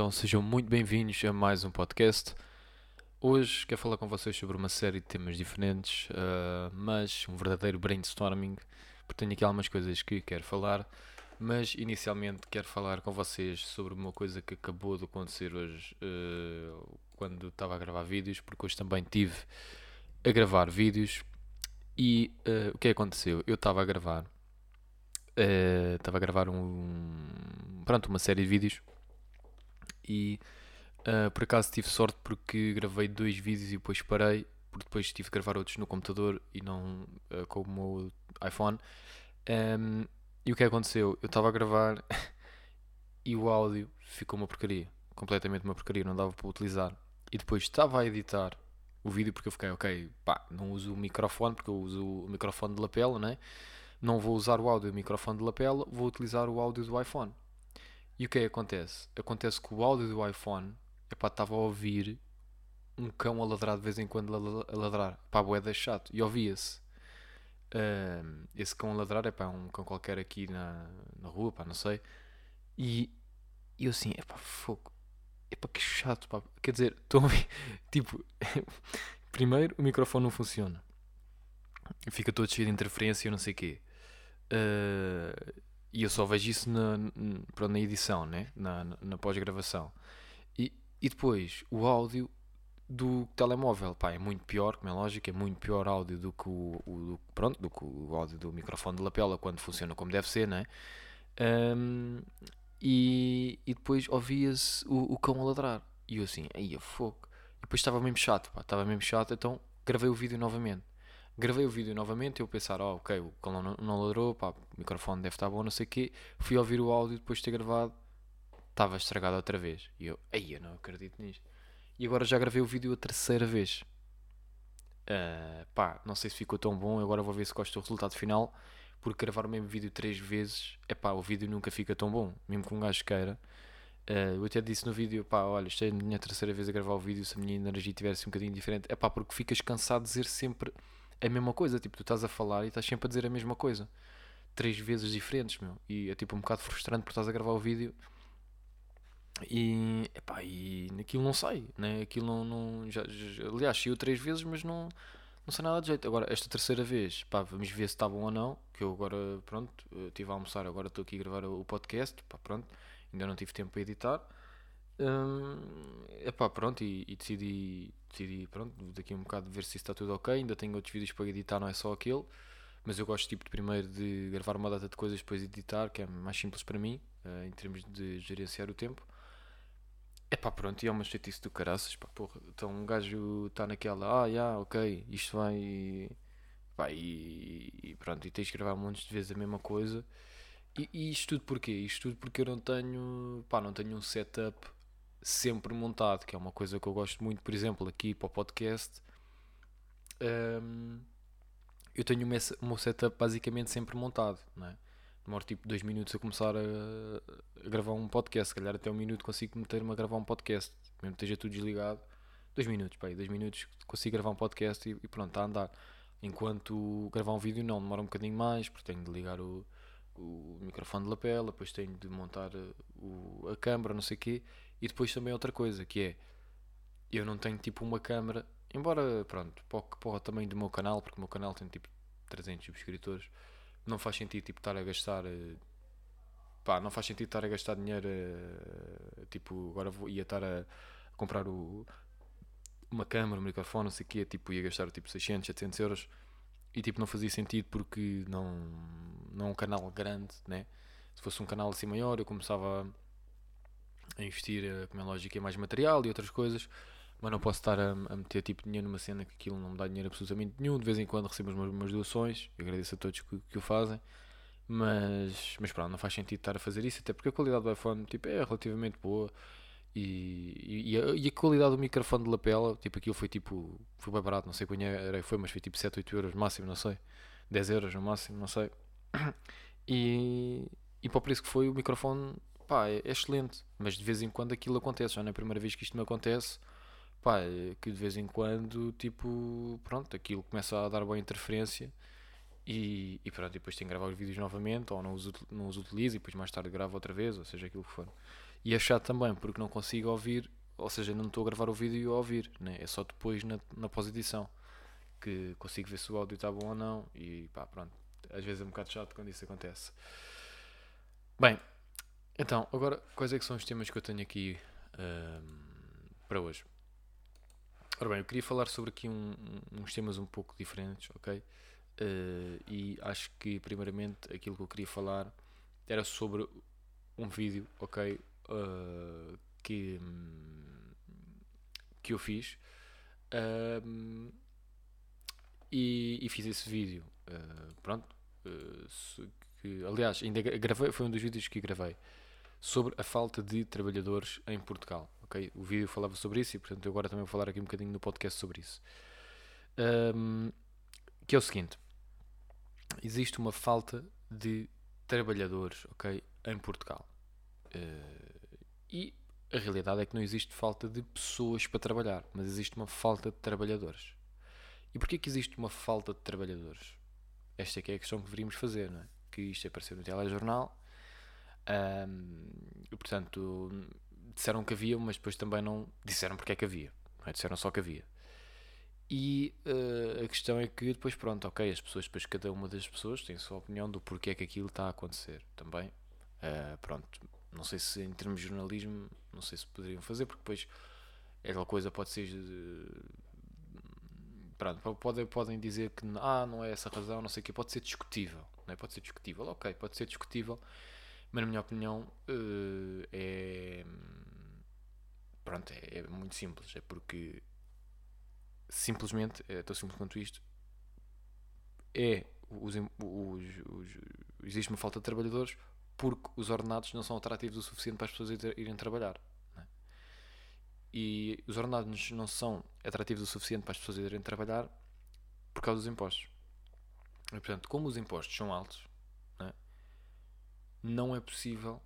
Então sejam muito bem-vindos a mais um podcast. Hoje quero falar com vocês sobre uma série de temas diferentes, ah, mas um verdadeiro brainstorming, porque tenho aqui algumas coisas que quero falar, mas inicialmente quero falar com vocês sobre uma coisa que acabou de acontecer hoje, ah, quando estava a gravar vídeos, porque hoje também tive a gravar vídeos e ah, o que é que aconteceu? Eu estava a gravar, estava a gravar um, pronto, uma série de vídeos e ah, por acaso tive sorte porque gravei dois vídeos e depois parei, porque depois tive que gravar outros no computador e não ah, com o meu iPhone. Ahm, e o que aconteceu? Eu estava a gravar e o áudio ficou uma porcaria, completamente uma porcaria, não dava para utilizar. E depois estava a editar o vídeo porque eu fiquei, ok, pá, não uso o microfone porque eu uso o microfone de lapela, né? Não vou usar o áudio do microfone de lapela, vou utilizar o áudio do iPhone. E o que é que acontece? Acontece que o áudio do iPhone, epá, estava a ouvir um cão a ladrar de vez em quando a la- a ladrar. Pá, boeda chato. E ouvia-se. Esse cão a ladrar, é pá, um cão qualquer aqui na, na rua, pá, não sei. E e eu assim, epá, fogo. Epá, que chato, pá. Quer dizer, estou tipo, primeiro o microfone não funciona. Fica todo cheio de interferência e não sei o quê. Ah, e eu só vejo isso na, n- pronto, na edição, né? na, na, na pós-gravação. E, e depois, o áudio do telemóvel, pá, é muito pior, como é lógico, é muito pior áudio do que o, o- do, pronto, do que o áudio do microfone de lapela quando funciona como deve ser, né? Ahm, e, e depois ouvia-se o, o cão a ladrar. E eu assim, aí a fogo. E depois estava mesmo chato, pá, estava mesmo chato, então gravei o vídeo novamente. Gravei o vídeo novamente eu pensar, oh, ok, o cão não, não ladrou, pá, o microfone deve estar bom, não sei o quê. Fui ouvir o áudio depois de ter gravado, estava estragado outra vez. E eu, aí eu não acredito nisto. E agora já gravei o vídeo a terceira vez. Ah, pá, não sei se ficou tão bom, agora vou ver se gosto do resultado final. Porque gravar o mesmo vídeo três vezes, é pá, o vídeo nunca fica tão bom, mesmo que um gajo queira. Ah, eu até disse no vídeo, pá, olha, isto é a minha terceira vez a gravar o vídeo, se a minha energia tivesse um bocadinho diferente, é pá, porque ficas cansado de dizer sempre a mesma coisa, tipo, tu estás a falar e estás sempre a dizer a mesma coisa, três vezes diferentes, meu, e é tipo um bocado frustrante porque estás a gravar o vídeo e, epá, e aquilo não sai, né? Aquilo não, não já, já- aliás, saiu três vezes, mas não, não sai nada de jeito. Agora, esta terceira vez, pá, vamos ver se está bom ou não. Que eu agora, pronto, eh, estive a almoçar, agora estou aqui a gravar o podcast, pá, pronto, ainda não tive tempo para editar. Hum, epá, pronto, e, e decidi, decidi, pronto, daqui a um bocado ver se está tudo ok. Ainda tenho outros vídeos para editar, não é só aquele. Mas eu gosto, tipo, de primeiro de gravar uma data de coisas, depois editar, que é mais simples para mim, eh, em termos de gerenciar o tempo. É pá, pronto, e é uma chatice do caraças, pá, porra. Então um gajo está naquela, ah, já, ok, isto vai. Pá, e, e pronto, e tens de gravar montes de vezes a mesma coisa. E, e isto tudo porquê? Isto tudo porque eu não tenho, pá, não tenho um setup sempre montado, que é uma coisa que eu gosto muito, por exemplo, aqui para o podcast. hum, eu tenho o meu setup basicamente sempre montado, não é? Demoro tipo dois minutos a começar a, a gravar um podcast. Se calhar até um minuto consigo meter-me a gravar um podcast. Mesmo que esteja tudo desligado. Dois minutos, pá, dois minutos consigo gravar um podcast e, e pronto, está a andar. Enquanto gravar um vídeo não, demora um bocadinho mais, porque tenho de ligar o, o microfone de lapela, depois tenho de montar eh, o, a câmera, não sei o quê. E depois também outra coisa, que é, eu não tenho tipo uma câmera, embora, pronto, para o, tamanho do meu canal, porque o meu canal tem tipo 300 subscritores, não faz sentido tipo estar a gastar eh, pá, não faz sentido estar a gastar dinheiro eh, tipo, agora vou, ia estar a comprar o, uma câmera, um microfone, não sei o quê, tipo, ia gastar tipo 600, 700 euros e tipo não fazia sentido porque não, não é um canal grande, né? Se fosse um canal assim maior eu começava a investir, eh, como é lógico, em mais material e outras coisas, mas não posso estar a, a meter tipo dinheiro numa cena que aquilo não me dá dinheiro absolutamente nenhum. De vez em quando recebo umas, umas doações, eu agradeço a todos que, que o fazem, mas, mas pronto, não faz sentido estar a fazer isso, até porque a qualidade do iPhone tipo, é relativamente boa. E, e, a, e, a, qualidade do microfone de lapela, tipo aquilo foi tipo, foi bem barato, não sei quanto era, foi, mas foi tipo 7, 8 euros máximo, não sei, 10 euros no máximo, não sei. E, e para o preço que foi, o microfone, pá, é, é, excelente, mas de vez em quando aquilo acontece, já não é a primeira vez que isto me acontece, pá, é que de vez em quando, tipo, pronto, aquilo começa a dar boa interferência e, e pronto, depois tenho que gravar os vídeos novamente, ou não os, não os utilizo e depois mais tarde gravo outra vez, ou seja, aquilo que for. E é chato também, porque não consigo ouvir, ou seja, não estou a gravar o vídeo a ouvir, né? é só depois na, na pós-edição que consigo ver se o áudio está bom ou não, e pá, pronto, às vezes é um bocado chato quando isso acontece. Bem, então, agora, quais é que são os temas que eu tenho aqui um, para hoje? Ora bem, eu queria falar sobre aqui um, uns temas um pouco diferentes, ok? Uh, e acho que primeiramente aquilo que eu queria falar era sobre um vídeo, ok, uh, que, que eu fiz uh, e, e, fiz esse vídeo, pronto, que, aliás, ainda gravei, foi um dos vídeos que gravei sobre a falta de trabalhadores em Portugal, ok, o vídeo falava sobre isso e portanto eu agora também vou falar aqui um bocadinho no podcast sobre isso. Um, que é o seguinte: existe uma falta de trabalhadores, ok, em Portugal. Uh, e a realidade é que não existe falta de pessoas para trabalhar, mas existe uma falta de trabalhadores. E porquê que existe uma falta de trabalhadores? Esta é que é a questão que deveríamos fazer, não é? Que isto apareceu no telejornal. Um, portanto, disseram que havia, mas depois também não disseram porque é que havia. É? Disseram só que havia. E uh, a questão é que depois, pronto, ok, as pessoas, depois cada uma das pessoas tem a sua opinião do porquê é que aquilo está a acontecer também. Uh, pronto, não sei se em termos de jornalismo, não sei se poderiam fazer, porque depois aquela coisa pode ser. Uh, pronto, pode, podem dizer que ah, não é essa a razão, não sei o que, pode ser discutível, não é? Pode ser discutível, ok, pode ser discutível, mas na minha opinião é. Pronto, é, é muito simples, é porque simplesmente, é tão simples quanto isto, é os, os, os, existe uma falta de trabalhadores porque os ordenados não são atrativos o suficiente para as pessoas irem trabalhar. É? E os ordenados não são atrativos o suficiente para as pessoas irem trabalhar por causa dos impostos. E, portanto, como os impostos são altos? Não é possível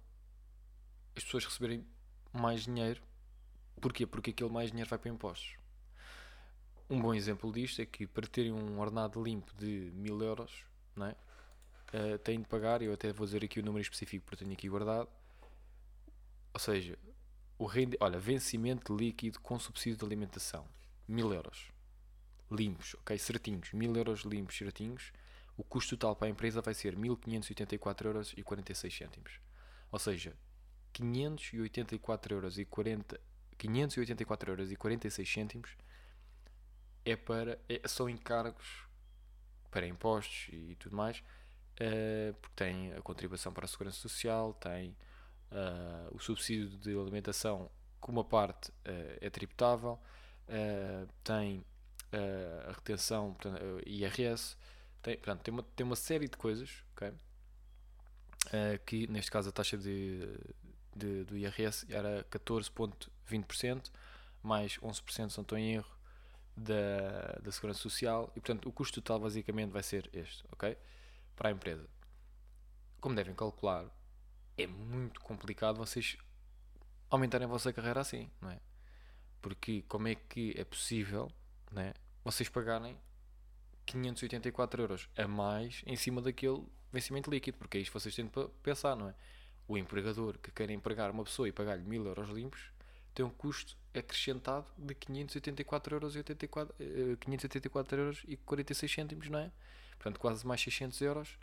as pessoas receberem mais dinheiro. Porquê? Porque aquele mais dinheiro vai para impostos. Um bom exemplo disto é que para terem um ordenado limpo de 1000 euros, não é? Uh, têm de pagar, eu até vou dizer aqui o número específico porque tenho aqui guardado. Ou seja, o rende, olha, vencimento líquido com subsídio de alimentação, 1000 euros. Limpos, ok? Certinhos, 1000 euros limpos, certinhos. O custo total para a empresa vai ser 1584 euros e 46 cêntimos. Ou seja, 584 euros e 40 584 euros e 46 cêntimos é para, é, são encargos para impostos e tudo mais, uh, porque tem a contribuição para a segurança social, tem uh, o subsídio de alimentação, que uma parte uh, é tributável, tem a retenção, portanto, IRS, tem, portanto, tem, uma, tem uma série de coisas, ok? que neste caso a taxa de, de do IRS era 14,20%, mais 11% se não estou em erro, da, da Segurança Social e, portanto, o custo total basicamente vai ser este, ok? Para a empresa. Como devem calcular, é muito complicado vocês aumentarem a vossa carreira assim, não é? Porque como é que é possível, não é? Vocês pagarem 584 euros a mais em cima daquele vencimento líquido, porque é isto que vocês têm de pensar, não é? O empregador que quer empregar uma pessoa e pagar-lhe 1000 euros limpos tem um custo acrescentado de 584 euros e 84, 584 euros e 46 cêntimos, não é? Portanto, quase mais 600 euros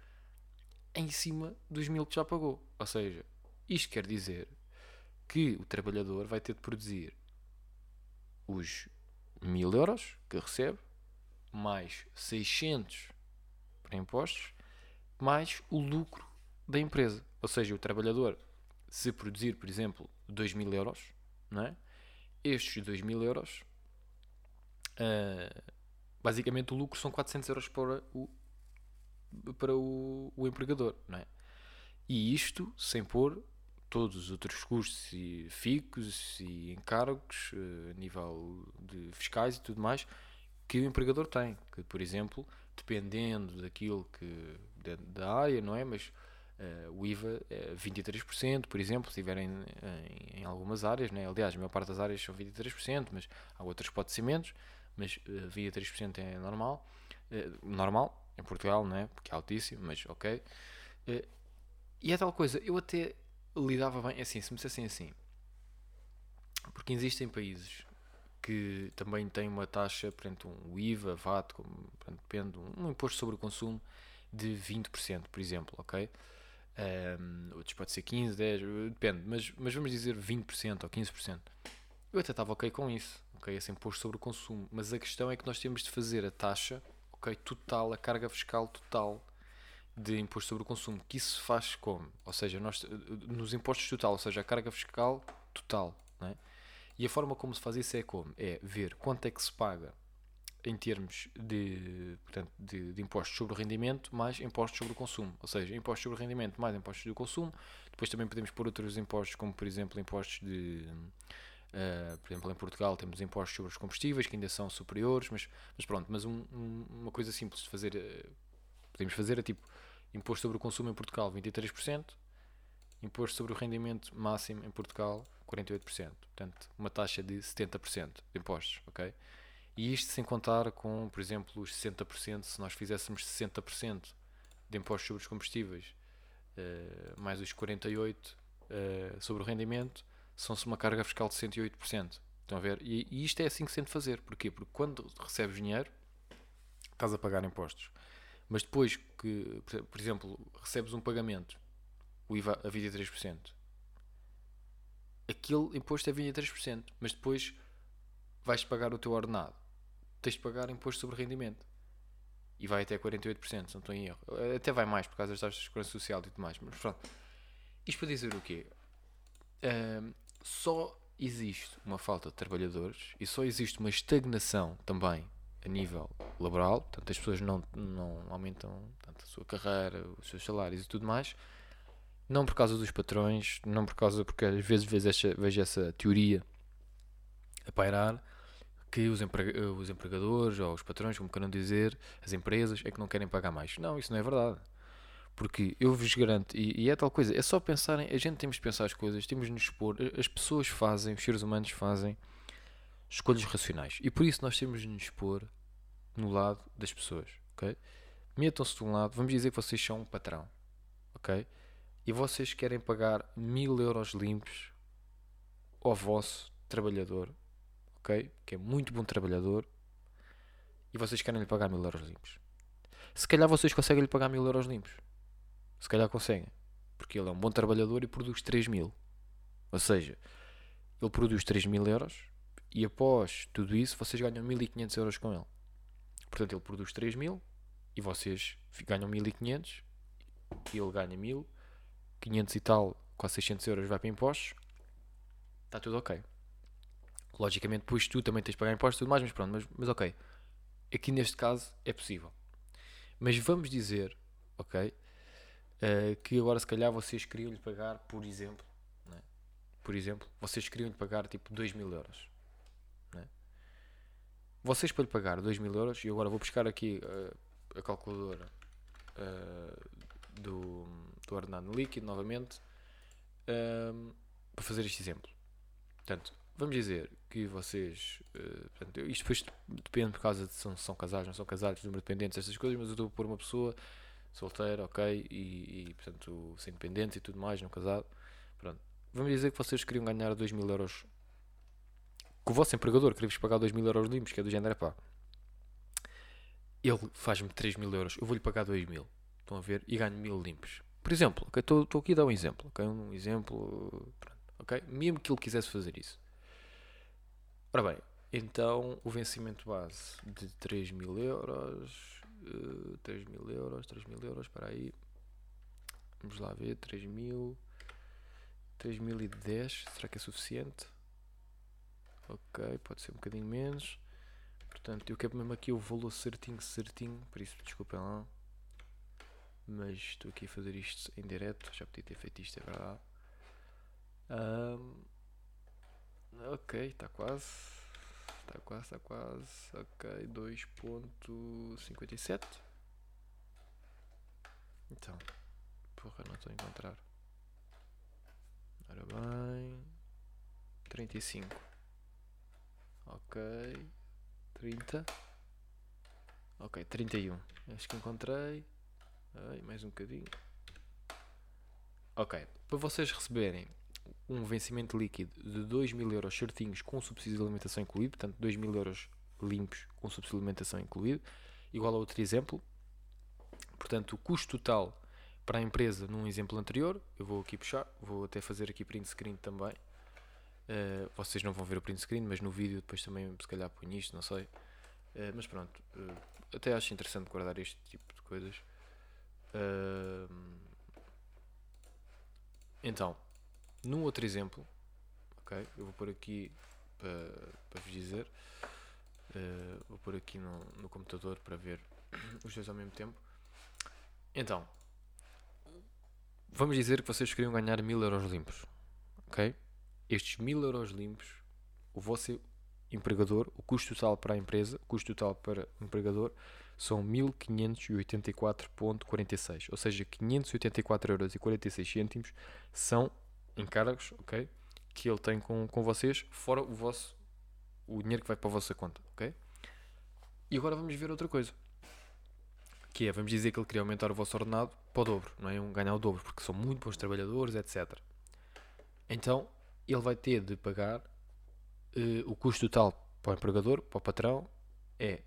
em cima dos mil que já pagou. Ou seja, isto quer dizer que o trabalhador vai ter de produzir os mil euros que recebe, mais 600 para impostos, mais o lucro da empresa. Ou seja, o trabalhador, se produzir, por exemplo, 2 mil euros, não é? Estes 2 mil euros, uh, basicamente o lucro são 400 euros para o, para o, o empregador, não é? E isto sem pôr todos os outros custos e ficos e encargos uh, a nível de fiscais e tudo mais que o empregador tem. Que, por exemplo, dependendo daquilo que da área, não é? Mas Uh, o IVA é 23%, por exemplo, se estiverem em, em, algumas áreas, né? aliás, a maior parte das áreas são 23%, mas há outras menos, mas uh, 23% é normal, uh, normal, em Portugal, não é? porque é altíssimo, mas ok. Uh, e é tal coisa, eu até lidava bem, é assim, se me dissessem assim, porque existem países que também têm uma taxa, portanto, um IVA, VAT, como, portanto, depende, um imposto sobre o consumo de 20%, por exemplo, ok? Um, outros pode ser 15, 10, depende, mas, mas vamos dizer 20% ou 15%. Eu até estava ok com isso, ok? Esse imposto sobre o consumo. Mas a questão é que nós temos de fazer a taxa, ok? Total, a carga fiscal total de imposto sobre o consumo. Que isso faz como? Ou seja, nós, nos impostos total, ou seja, a carga fiscal total, né? E a forma como se faz isso é como? É ver quanto é que se paga em termos de, portanto, de, de, impostos sobre o rendimento mais impostos sobre o consumo. Ou seja, impostos sobre o rendimento mais impostos do consumo. Depois também podemos pôr outros impostos, como por exemplo impostos de. Uh, por exemplo, em Portugal temos impostos sobre os combustíveis que ainda são superiores, mas, mas pronto, mas um, um, uma coisa simples de fazer, uh, podemos fazer é tipo imposto sobre o consumo em Portugal 23%, imposto sobre o rendimento máximo em Portugal 48%, portanto uma taxa de 70% de impostos, ok? E isto sem contar com, por exemplo, os 60%, se nós fizéssemos 60% de impostos sobre os combustíveis, uh, mais os 48% uh, eh, sobre o rendimento, são-se uma carga fiscal de 108%. Estão a ver? E, e, isto é assim que se tem de fazer. Porquê? Porque quando recebes dinheiro, estás a pagar impostos. Mas depois que, por exemplo, recebes um pagamento, o IVA a 23%, aquele imposto é 23%, mas depois vais pagar o teu ordenado tens de pagar imposto sobre rendimento. E vai até 48%, se não estou em erro. Até vai mais por causa das taxas de segurança social e tudo mais. Mas pronto. Isto para dizer o quê? Um, só existe uma falta de trabalhadores e só existe uma estagnação também a nível laboral. Portanto, as pessoas não, não aumentam tanto a sua carreira, os seus salários e tudo mais. Não por causa dos patrões, não por causa, porque às vezes vejo essa, vejo essa teoria a pairar que os, os empregadores ou os patrões, como queiram dizer, as empresas, é que não querem pagar mais. Não, isso não é verdade. Porque eu vos garanto, e, e é tal coisa, é só pensarem, a gente temos de pensar as coisas, temos de nos expor, as pessoas fazem, os seres humanos fazem escolhas racionais. E por isso nós temos de nos expor no lado das pessoas, ok? Metam-se de um lado, vamos dizer que vocês são um patrão, ok? E vocês querem pagar mil euros limpos ao vosso trabalhador ok? Que é muito bom trabalhador e vocês querem lhe pagar mil euros limpos. Se calhar vocês conseguem lhe pagar mil euros limpos. Se calhar conseguem. Porque ele é um bom trabalhador e produz 3 mil. Ou seja, ele produz 3 mil euros e após tudo isso vocês ganham 1500 euros com ele. Portanto, ele produz 3 mil e vocês ganham 1500 e ele ganha 1000, 500 e tal, quase 600 euros vai para impostos. Está tudo ok. Logicamente, depois tu também tens de pagar impostos e tudo mais, mas pronto, mas, mas ok. Aqui neste caso é possível. Mas vamos dizer, ok, uh, que agora se calhar vocês queriam lhe pagar, por exemplo, né? por exemplo, vocês queriam lhe pagar tipo 2 mil euros. Né? Vocês para lhe pagar 2 mil euros, e agora vou buscar aqui uh, a calculadora uh, do, do ordenado líquido novamente para fazer este exemplo. Portanto, vamos dizer que vocês. Uh, portanto, isto depois depende por causa de se são, são casados, não são casados, número de dependentes, essas coisas, mas eu estou a pôr uma pessoa solteira, ok, e, e portanto sem dependentes e tudo mais, não casado. Pronto. Vamos dizer que vocês queriam ganhar 2 mil euros. Que o vosso empregador queria-vos pagar 2 mil euros limpos, que é do género, pá. Ele faz-me 3 mil euros, eu vou-lhe pagar 2 mil. Estão a ver? E ganho mil limpos. Por exemplo, estou okay, aqui a dar um exemplo, ok? Um exemplo, pronto, ok? Mesmo que ele quisesse fazer isso Ora bem, então o vencimento base de 3 mil euros. Uh, 3 mil euros, 3 mil euros, para aí. Vamos lá ver, 3 mil. 3010, será que é suficiente? Ok, pode ser um bocadinho menos. Portanto, eu quero mesmo aqui o valor certinho, certinho. Por isso, desculpem lá. Mas estou aqui a fazer isto em direto. Já podia ter feito isto, é verdade. Um, ok, está quase. Está quase, está quase. Ok, 2.57. Então, porra, não estou a encontrar. Ora bem. 35. Ok. 30. Ok, 31. Acho que encontrei. Ai, mais um bocadinho. Ok, para vocês receberem um vencimento líquido de 2 mil euros certinhos com subsídio de alimentação incluído, portanto 2 mil euros limpos com subsídio de alimentação incluído, igual a outro exemplo. Portanto, o custo total para a empresa num exemplo anterior, eu vou aqui puxar, vou até fazer aqui print screen também. Uh, vocês não vão ver o print screen, mas no vídeo depois também se calhar ponho isto, não sei. Uh, mas pronto, uh, até acho interessante guardar este tipo de coisas. Então, num outro exemplo, ok? Eu vou pôr aqui para, para vos dizer. Uh, vou pôr aqui no, no computador para ver os dois ao mesmo tempo. Então, vamos dizer que vocês queriam ganhar mil euros limpos, ok? Estes mil euros limpos, o vosso empregador, o custo total para a empresa, o custo total para o empregador são 1584,46, ou seja, 584 euros e 46 cêntimos são encargos, ok? Que ele tem com, com vocês, fora o vosso o dinheiro que vai para a vossa conta, ok? E agora vamos ver outra coisa. Que é, vamos dizer que ele queria aumentar o vosso ordenado para o dobro, não é? Um ganhar o dobro, porque são muito bons trabalhadores, etc. Então, ele vai ter de pagar uh, o custo total para o empregador, para o patrão, é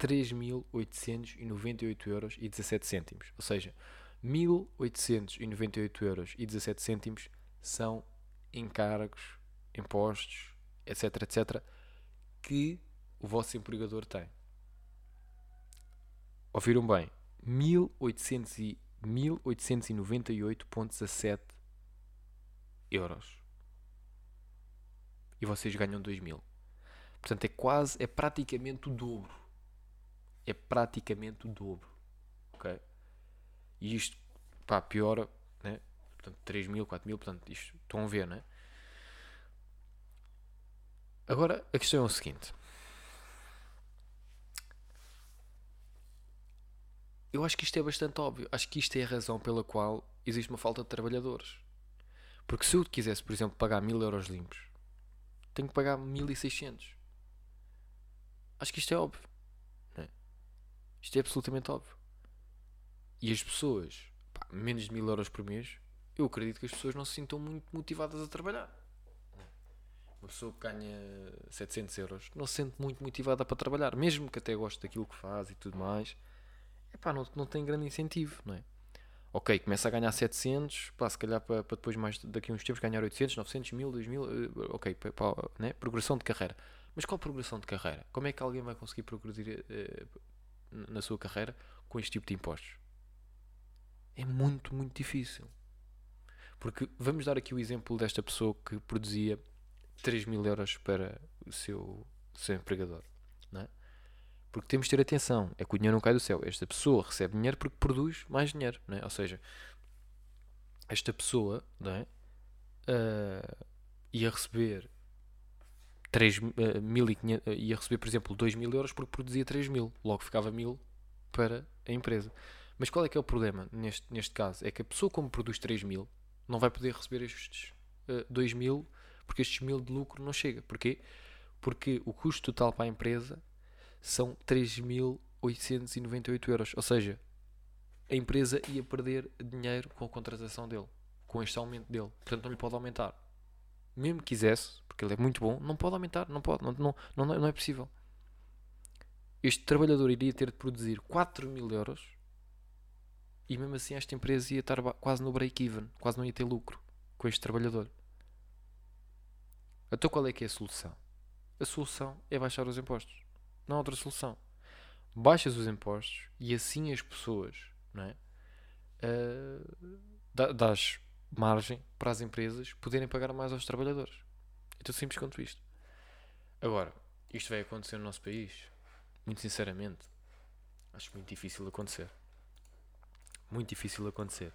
3.898 euros e 17 cêntimos. Ou seja, 1.898 euros e 17 cêntimos são encargos, impostos, etc, etc, que o vosso empregador tem. Ouviram bem? 1898,17 euros. E vocês ganham 2.000. Portanto, é quase, é praticamente o dobro. É praticamente o dobro. Ok? E isto, pá, piora, né? Portanto, 3 mil, 4 mil, portanto, isto, estão a ver, né? Agora, a questão é o seguinte. Eu acho que isto é bastante óbvio. Acho que isto é a razão pela qual existe uma falta de trabalhadores. Porque se eu quisesse, por exemplo, pagar mil euros limpos, tenho que pagar 1600. Acho que isto é óbvio. É? Isto é absolutamente óbvio. E as pessoas, pá, menos de mil euros por mês, eu acredito que as pessoas não se sintam muito motivadas a trabalhar. Uma pessoa que ganha 700 euros não se sente muito motivada para trabalhar, mesmo que até goste daquilo que faz e tudo mais. Epá, não, não tem grande incentivo, não é? Ok, começa a ganhar 700, pá, se calhar para, para depois, mais daqui a uns tempos, ganhar 800, 900, 1000, 2000, ok, para, para, né? progressão de carreira. Mas qual progressão de carreira? Como é que alguém vai conseguir progredir eh, na sua carreira com este tipo de impostos? É muito, muito difícil. Porque vamos dar aqui o exemplo desta pessoa que produzia 3 mil euros para o seu, seu empregador. É? Porque temos de ter atenção, é que o dinheiro não cai do céu. Esta pessoa recebe dinheiro porque produz mais dinheiro. É? Ou seja, esta pessoa é? Uh, ia receber 3, uh, 1.500, uh, ia receber, por exemplo, 2 mil euros porque produzia 3 mil. Logo ficava mil para a empresa. Mas qual é que é o problema neste, neste caso? É que a pessoa, como produz 3 mil, não vai poder receber estes uh, 2 mil porque estes mil de lucro não chega. Porquê? Porque o custo total para a empresa são 3.898 euros. Ou seja, a empresa ia perder dinheiro com a contratação dele, com este aumento dele. Portanto, não lhe pode aumentar. Mesmo quisesse, porque ele é muito bom, não pode aumentar, não pode, não, não, não, não é possível. Este trabalhador iria ter de produzir 4 mil euros e mesmo assim esta empresa ia estar quase no break-even, quase não ia ter lucro com este trabalhador. Então qual é que é a solução? A solução é baixar os impostos. Não há outra solução. Baixas os impostos e assim as pessoas, não é? Uh, dás margem para as empresas poderem pagar mais aos trabalhadores. É tão simples quanto isto. Agora, isto vai acontecer no nosso país? Muito sinceramente, acho muito difícil acontecer muito difícil acontecer.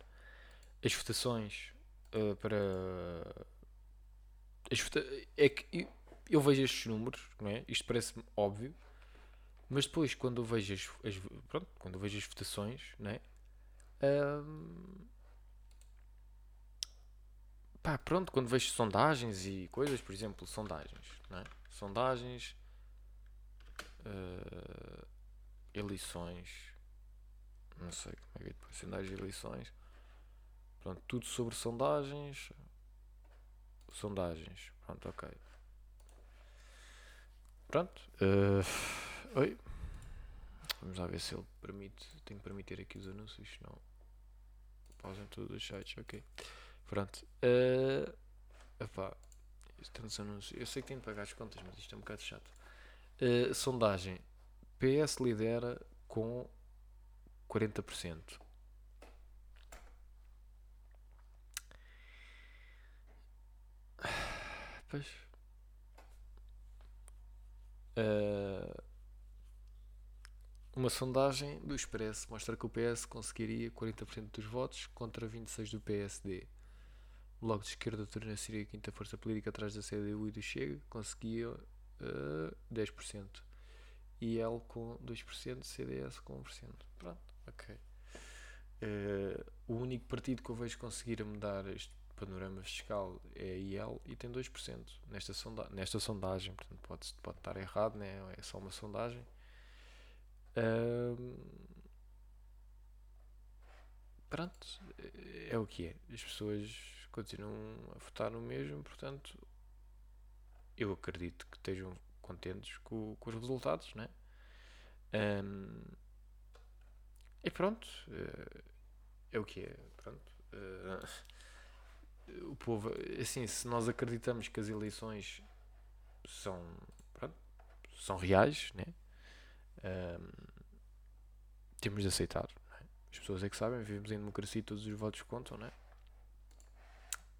As votações uh, para. É que eu, eu, vejo estes números, não é? Isto parece-me óbvio, mas depois, quando eu vejo as, as, pronto, quando eu vejo as votações, não é? Um, pá, pronto, quando vejo sondagens e coisas, por exemplo, sondagens, é? Sondagens, uh, eleições, não sei como é que é, sondagens e eleições, pronto, tudo sobre sondagens, sondagens, pronto, ok. Pronto, uh, oi, vamos lá ver se ele permite, tenho que permitir aqui os anúncios, não, pausem todos os sites, ok. Pronto. Uh, epá, tantos anúncios. Eu sei que tenho de pagar as contas, mas isto é um bocado chato. Uh, sondagem. PS lidera com 40%. Pois. Uh, uma sondagem do Expresso mostra que o PS conseguiria 40% dos votos contra 26% do PSD. Bloco de Esquerda torna-se a quinta força política atrás da CDU e do Chega, conseguia uh, eh, 10%. E L com 2%, CDS com 1%. Pronto, ok. Uh, o único partido que eu vejo conseguir mudar este panorama fiscal é a IL e tem 2% nesta, sonda nesta sondagem. Portanto, pode, pode estar errado, né? é só uma sondagem. Uh, pronto, é o que é. As pessoas continuam a votar no mesmo, portanto, eu acredito que estejam contentes com, com os resultados, né? Um, e pronto, uh, é o que é, pronto. Uh, o povo, assim, se nós acreditamos que as eleições são, pronto, são reais, né? Um, temos de aceitar. É? As pessoas é que sabem, vivemos em democracia e todos os votos contam, né?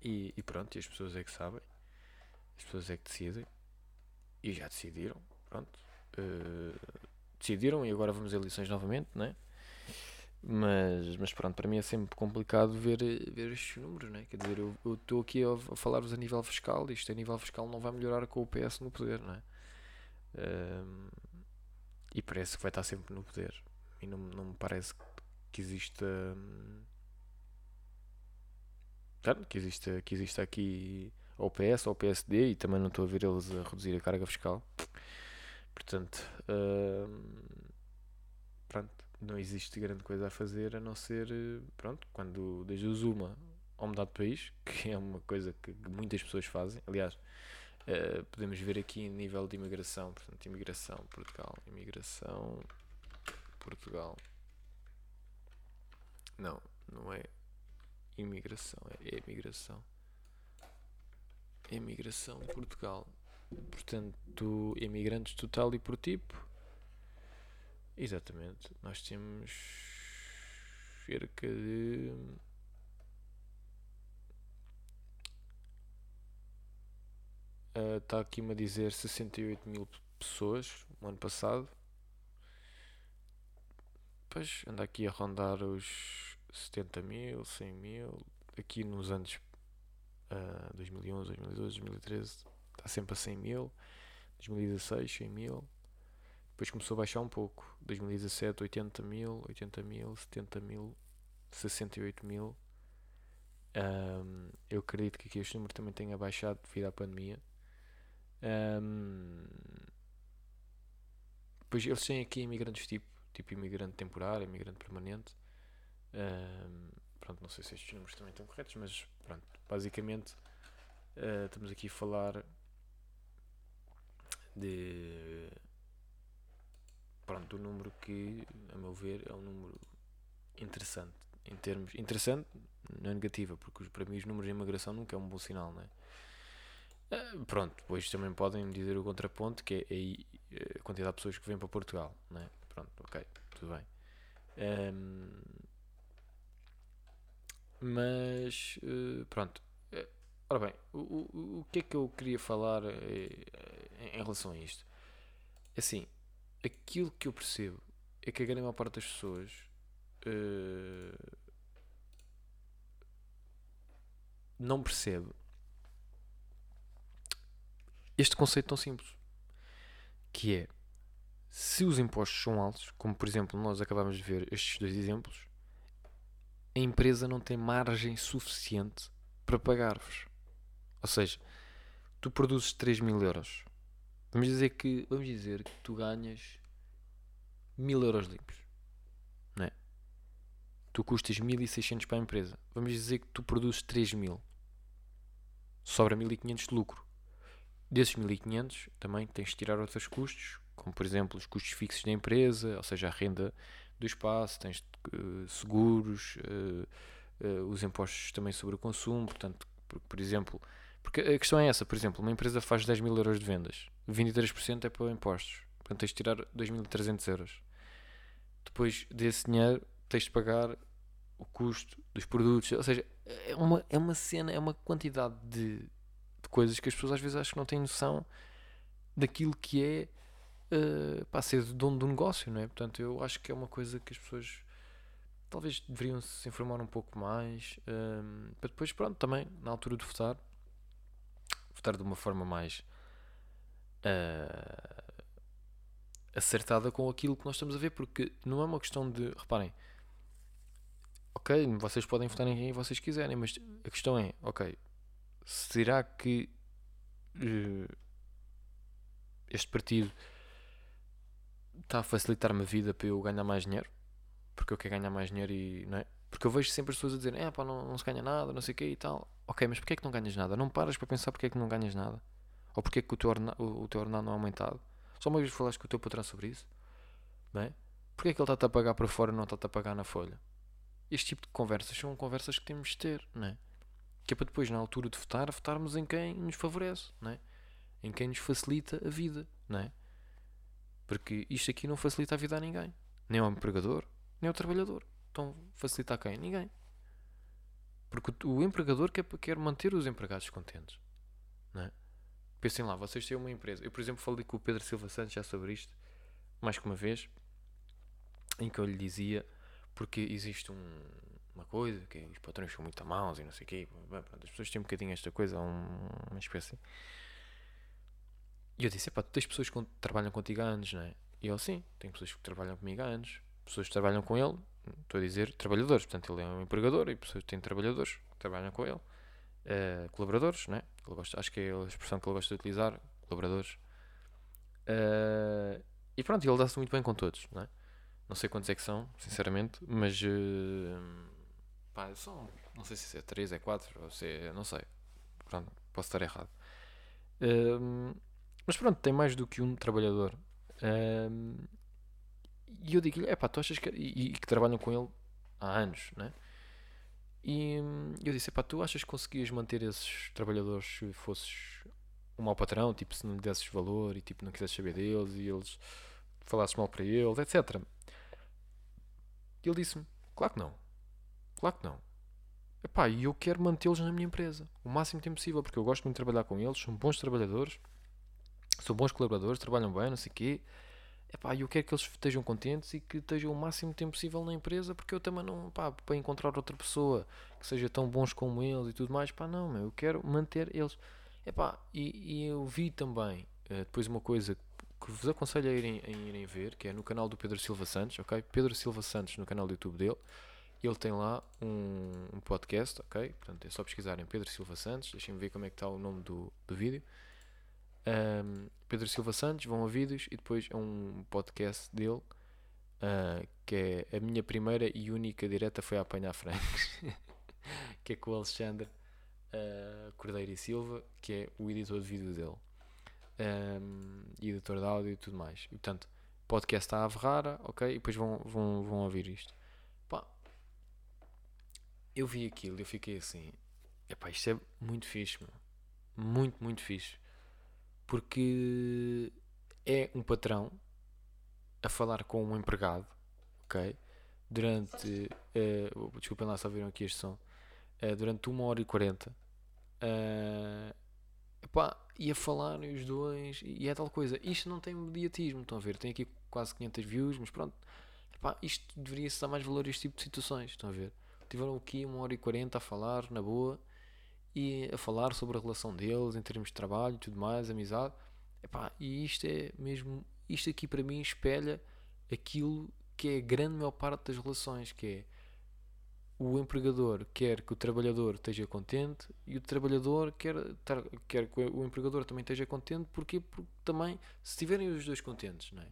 E, e pronto, e as pessoas é que sabem, as pessoas é que decidem, e já decidiram, pronto. Uh, decidiram e agora vamos a eleições novamente, né? Mas, mas pronto, para mim é sempre complicado ver, ver estes números, né? Quer dizer, eu estou aqui a, a falar-vos a nível fiscal, isto a nível fiscal não vai melhorar com o PS no poder, né? Uh, e parece que vai estar sempre no poder. E não, não me parece que exista. Hum, Claro, que existe, que existe aqui ou PS ou PSD e também não estou a ver eles a reduzir a carga fiscal. Portanto, uh, pronto, não existe grande coisa a fazer a não ser, pronto, quando desde o Zuma ao mudar de país, que é uma coisa que muitas pessoas fazem. Aliás, uh, podemos ver aqui em nível de imigração, portanto, imigração, Portugal, imigração, Portugal. Não, não é imigração, é imigração. Imigração Portugal. Portanto, imigrantes total e por tipo. Exatamente. Nós temos cerca de. Está uh, aqui-me a dizer 68 mil pessoas no ano passado. Pois anda aqui a rondar os 70 mil, 100 mil. Aqui nos anos uh, 2011, 2012, 2013 está sempre a 100 mil. 2016, 100 mil. Depois começou a baixar um pouco. 2017, 80 mil, 80 mil, 70 mil, 68 mil. Um, eu acredito que aqui este número também tenha baixado devido à pandemia. Um, depois eles têm aqui imigrantes tipo, tipo imigrante temporário, imigrante permanente pronto, não sei se estes números também estão corretos, mas pronto, basicamente uh, estamos aqui a falar de pronto, do número que, a meu ver, é um número interessante em termos interessante não é negativa, porque para mim os números de imigração nunca é um bom sinal, não é? Uh, pronto, depois também podem dizer o contraponto que é, é a quantidade de pessoas que vêm para Portugal, não é? Pronto, ok, tudo bem. Um, mas uh, pronto. Uh, ora bem, o, o, o que é que eu queria falar uh, em relação a isto? Assim, aquilo que eu percebo é que a grande maior parte das pessoas não percebe este conceito tão simples, que é se os impostos são altos, como por exemplo nós acabamos de ver estes dois exemplos, a empresa não tem margem suficiente para pagar-vos. Ou seja, tu produzes 3 mil euros. Vamos dizer que, vamos dizer que tu ganhas mil euros limpos. Não é? Tu custas 1600 para a empresa. Vamos dizer que tu produzes 3 mil. Sobra 1500 de lucro. Desses 1500 também tens de tirar outros custos, como por exemplo os custos fixos da empresa, ou seja, a renda do espaço, tens uh, seguros, uh, os impostos também sobre o consumo, portanto, por, por, exemplo, porque a questão é essa, por exemplo, uma empresa faz 10 mil euros de vendas, 23% é para impostos, portanto tens de tirar 2.300 euros. Depois desse dinheiro tens de pagar o custo dos produtos, ou seja, é uma, é uma cena, é uma quantidade de, de coisas que as pessoas às vezes acham que não têm noção daquilo que é uh, pá, ser dono do negócio, não é? Portanto, eu acho que é uma coisa que as pessoas talvez deveriam se informar um pouco mais um, para depois, pronto, também na altura de votar, votar de uma forma mais uh, acertada com aquilo que nós estamos a ver, porque não é uma questão de, reparem, ok, vocês podem votar em quem vocês quiserem, mas a questão é, ok, será que uh, este partido está a facilitar-me a vida para eu ganhar mais dinheiro, porque eu quero ganhar mais dinheiro e não é? Porque eu vejo sempre as pessoas a dizerem, é pá, não, não se ganha nada, não sei o quê e tal. Ok, mas porquê é que não ganhas nada? Não paras para pensar porque é que não ganhas nada? Ou porque é que o teu, ordenado, o, o teu ordenado não é aumentado? Só uma vez falaste com o teu patrão sobre isso? Não é? Porquê é que ele está-te a pagar para fora e não está-te a pagar na folha? Este tipo de conversas são conversas que temos de ter, não é? Que é para depois, na altura de votar, votarmos em quem nos favorece, não é? Em quem nos facilita a vida, não é? Porque isto aqui não facilita a vida a ninguém. Nem ao empregador, nem ao trabalhador. Então facilita a quem? Ninguém. Porque o empregador quer, quer manter os empregados contentes. Não é? Pensem lá, vocês têm uma empresa. Eu, por exemplo, falei com o Pedro Silva Santos já sobre isto, mais que uma vez, em que eu lhe dizia, porque existe um, uma coisa, que os patrões são muito maus e não sei o quê. As pessoas têm um bocadinho esta coisa, uma espécie e eu disse: pá, tu tens pessoas que trabalham contigo há anos, não é? E ele: sim, tem pessoas que trabalham comigo há anos. Pessoas que trabalham com ele, estou a dizer trabalhadores, portanto ele é um empregador e pessoas têm trabalhadores que trabalham com ele. Uh, colaboradores, né? Ele gosta, acho que é a expressão que ele gosta de utilizar, colaboradores. Uh, e pronto, ele dá-se muito bem com todos, não é? Não sei quantos é que são, sinceramente, mas uh, pá, são, não sei se é 3, é 4, ou se é, não sei. Pronto, posso estar errado. Uh, mas pronto, tem mais do que um trabalhador. Um, e eu digo-lhe, é pá, tu achas que. E, e, que trabalham com ele há anos, né? E eu disse, é pá, tu achas que conseguias manter esses trabalhadores se fosses um mau patrão, tipo, se não lhe desses valor e tipo, não quisesses saber deles e eles falasses mal para eles, etc. E ele disse-me, claro que não. Claro que não. Epá, e eu quero mantê-los na minha empresa o máximo tempo possível, porque eu gosto muito de trabalhar com eles, são bons trabalhadores são bons colaboradores, trabalham bem, não sei o quê. Epá, eu quero que eles estejam contentes e que estejam o máximo tempo possível na empresa, porque eu também não, pá, para encontrar outra pessoa que seja tão bons como eles e tudo mais, pá, não, eu quero manter eles. Epá, e, e eu vi também, uh, depois uma coisa que vos aconselho a irem, a irem ver, que é no canal do Pedro Silva Santos, ok? Pedro Silva Santos no canal do YouTube dele, ele tem lá um, um podcast, ok? Portanto, é só pesquisarem Pedro Silva Santos, deixem-me ver como é que está o nome do, do vídeo um, Pedro Silva Santos, vão vídeos e depois é um podcast dele uh, que é a minha primeira e única direta foi a apanhar frangos que é com o Alexandre uh, Cordeiro e Silva que é o editor de vídeo dele um, editor de áudio e tudo mais. E portanto podcast está a Ferrara ok? E depois vão, vão, vão ouvir isto. Pá, eu vi aquilo eu fiquei assim epá, isto é muito fixe meu. muito muito fixe porque é um patrão a falar com um empregado, ok? Durante, uh, desculpem lá, só viram aqui este som, uh, durante uma hora e quarenta, uh, e a falarem os dois, e é tal coisa. Isto não tem mediatismo, estão a ver? Tem aqui quase 500 views, mas pronto, epá, isto deveria-se dar mais valor a este tipo de situações, estão a ver? Tiveram aqui uma hora e quarenta a falar, na boa, e a falar sobre a relação deles em termos de trabalho tudo mais, amizade. Epá, e isto é mesmo, isto aqui para mim espelha aquilo que é a grande maior parte das relações, que é o empregador quer que o trabalhador esteja contente e o trabalhador quer, quer que o empregador também esteja contente, porque, porque também, se estiverem os dois contentes, não é?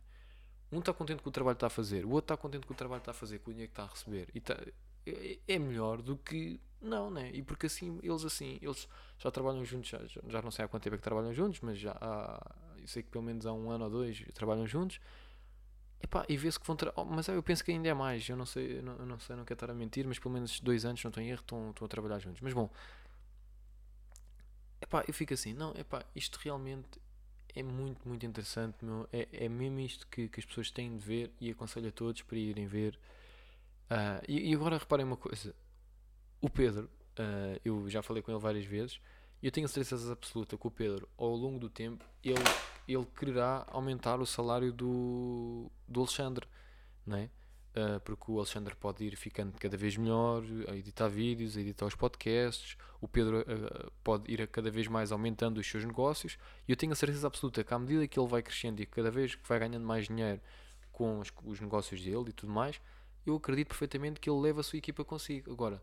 um está contente com o trabalho que está a fazer, o outro está contente com o trabalho que está a fazer, com o dinheiro que está a receber, e está, é, é melhor do que não, né? E porque assim, eles assim, eles já trabalham juntos, já, já não sei há quanto tempo é que trabalham juntos, mas já há, eu sei que pelo menos há um ano ou dois trabalham juntos Epá, e vê-se que vão. Oh, mas eu penso que ainda é mais. Eu não sei, eu não, eu não sei, não quero estar a mentir, mas pelo menos dois anos, não estou em erro, estão, estão a trabalhar juntos. Mas bom, epá, eu fico assim, não, epá, isto realmente é muito, muito interessante. Meu, é, é mesmo isto que, que as pessoas têm de ver e aconselho a todos para irem ver. Uh, e, e, agora reparem uma coisa: o Pedro, uh, eu já falei com ele várias vezes, e eu tenho certeza absoluta que o Pedro, ao longo do tempo, ele ele quererá aumentar o salário do, do Alexandre, não é? Uh, porque o Alexandre pode ir ficando cada vez melhor a editar vídeos, a editar os podcasts, o Pedro uh, pode ir cada vez mais aumentando os seus negócios e eu tenho a certeza absoluta que à medida que ele vai crescendo e cada vez que vai ganhando mais dinheiro com os, os negócios dele e tudo mais, eu acredito perfeitamente que ele leva a sua equipa consigo. Agora,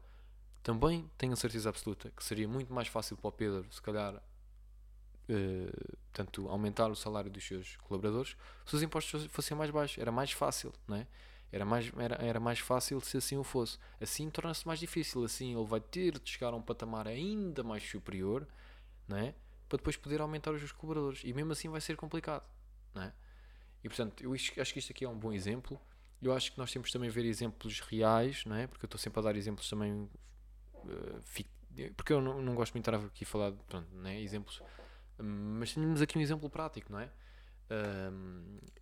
também tenho a certeza absoluta que seria muito mais fácil para o Pedro, se calhar, uh, portanto, aumentar o salário dos seus colaboradores, se os impostos fossem mais baixos, era mais fácil, não é? Era mais, era, era mais fácil se assim o fosse. Assim torna-se mais difícil, assim ele vai ter de chegar a um patamar ainda mais superior, não é? Para depois poder aumentar os seus colaboradores. E mesmo assim vai ser complicado, não é? E portanto, eu acho que isto aqui é um bom exemplo. Eu acho que nós temos também a ver exemplos reais, não é? Porque eu estou sempre a dar exemplos também. Uh, porque eu não, não gosto muito de estar aqui a falar, pronto, é? exemplos mas temos aqui um exemplo prático, não é?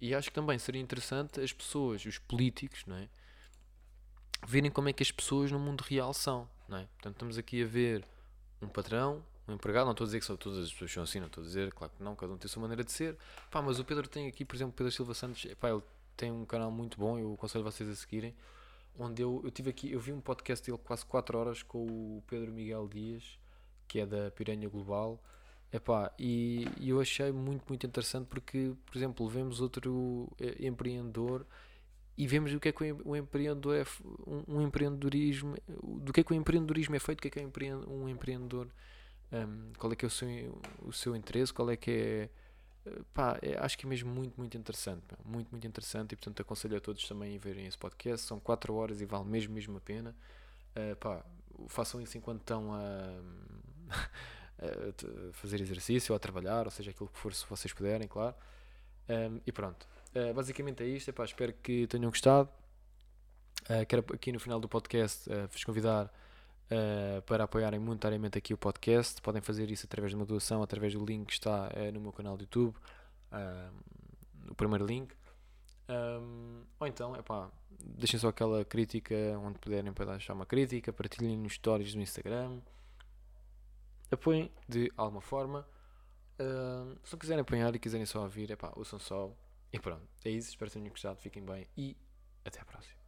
E acho que também seria interessante as pessoas, os políticos, não é? Verem como é que as pessoas no mundo real são, não é? Portanto, estamos aqui a ver um patrão, um empregado, não estou a dizer que são todas as pessoas são assim, não estou a dizer, claro que não, cada um tem a sua maneira de ser. Pá, mas o Pedro tem aqui, por exemplo, Pedro Silva Santos, pá, ele tem um canal muito bom, eu aconselho vocês a seguirem, onde eu, eu tive aqui, eu vi um podcast dele quase 4 horas com o Pedro Miguel Dias, que é da Piranha Global, Epá, e, e eu achei muito, muito interessante porque, por exemplo, vemos outro eh, empreendedor e vemos o que é que o empreendedor é um, empreendedorismo, do que é que o empreendedorismo é feito, o que é que é um empreendedor, um, qual é que é o seu, o seu interesse, qual é que é. Pá, é, acho que é mesmo muito, muito interessante, muito, muito interessante e portanto aconselho a todos também a verem esse podcast. São 4 horas e vale mesmo, mesmo a pena. Uh, pá, façam isso enquanto estão a. a fazer exercício ou a trabalhar, ou seja, aquilo que for, se vocês puderem, claro. Um, e pronto. Uh, basicamente é isto. Epá, espero que tenham gostado. Uh, quero aqui no final do podcast vos convidar para apoiarem monetariamente aqui o podcast. Podem fazer isso através de uma doação, através do link que está no meu canal do YouTube, o primeiro link. Um, ou então, epá, deixem só aquela crítica onde puderem para deixar uma crítica, partilhem nos stories do Instagram apoiem de alguma forma. Uh, se não quiserem apanhar e quiserem só ouvir, é pá, ouçam só. E pronto, é isso. Espero que tenham gostado. Fiquem bem e até a próxima.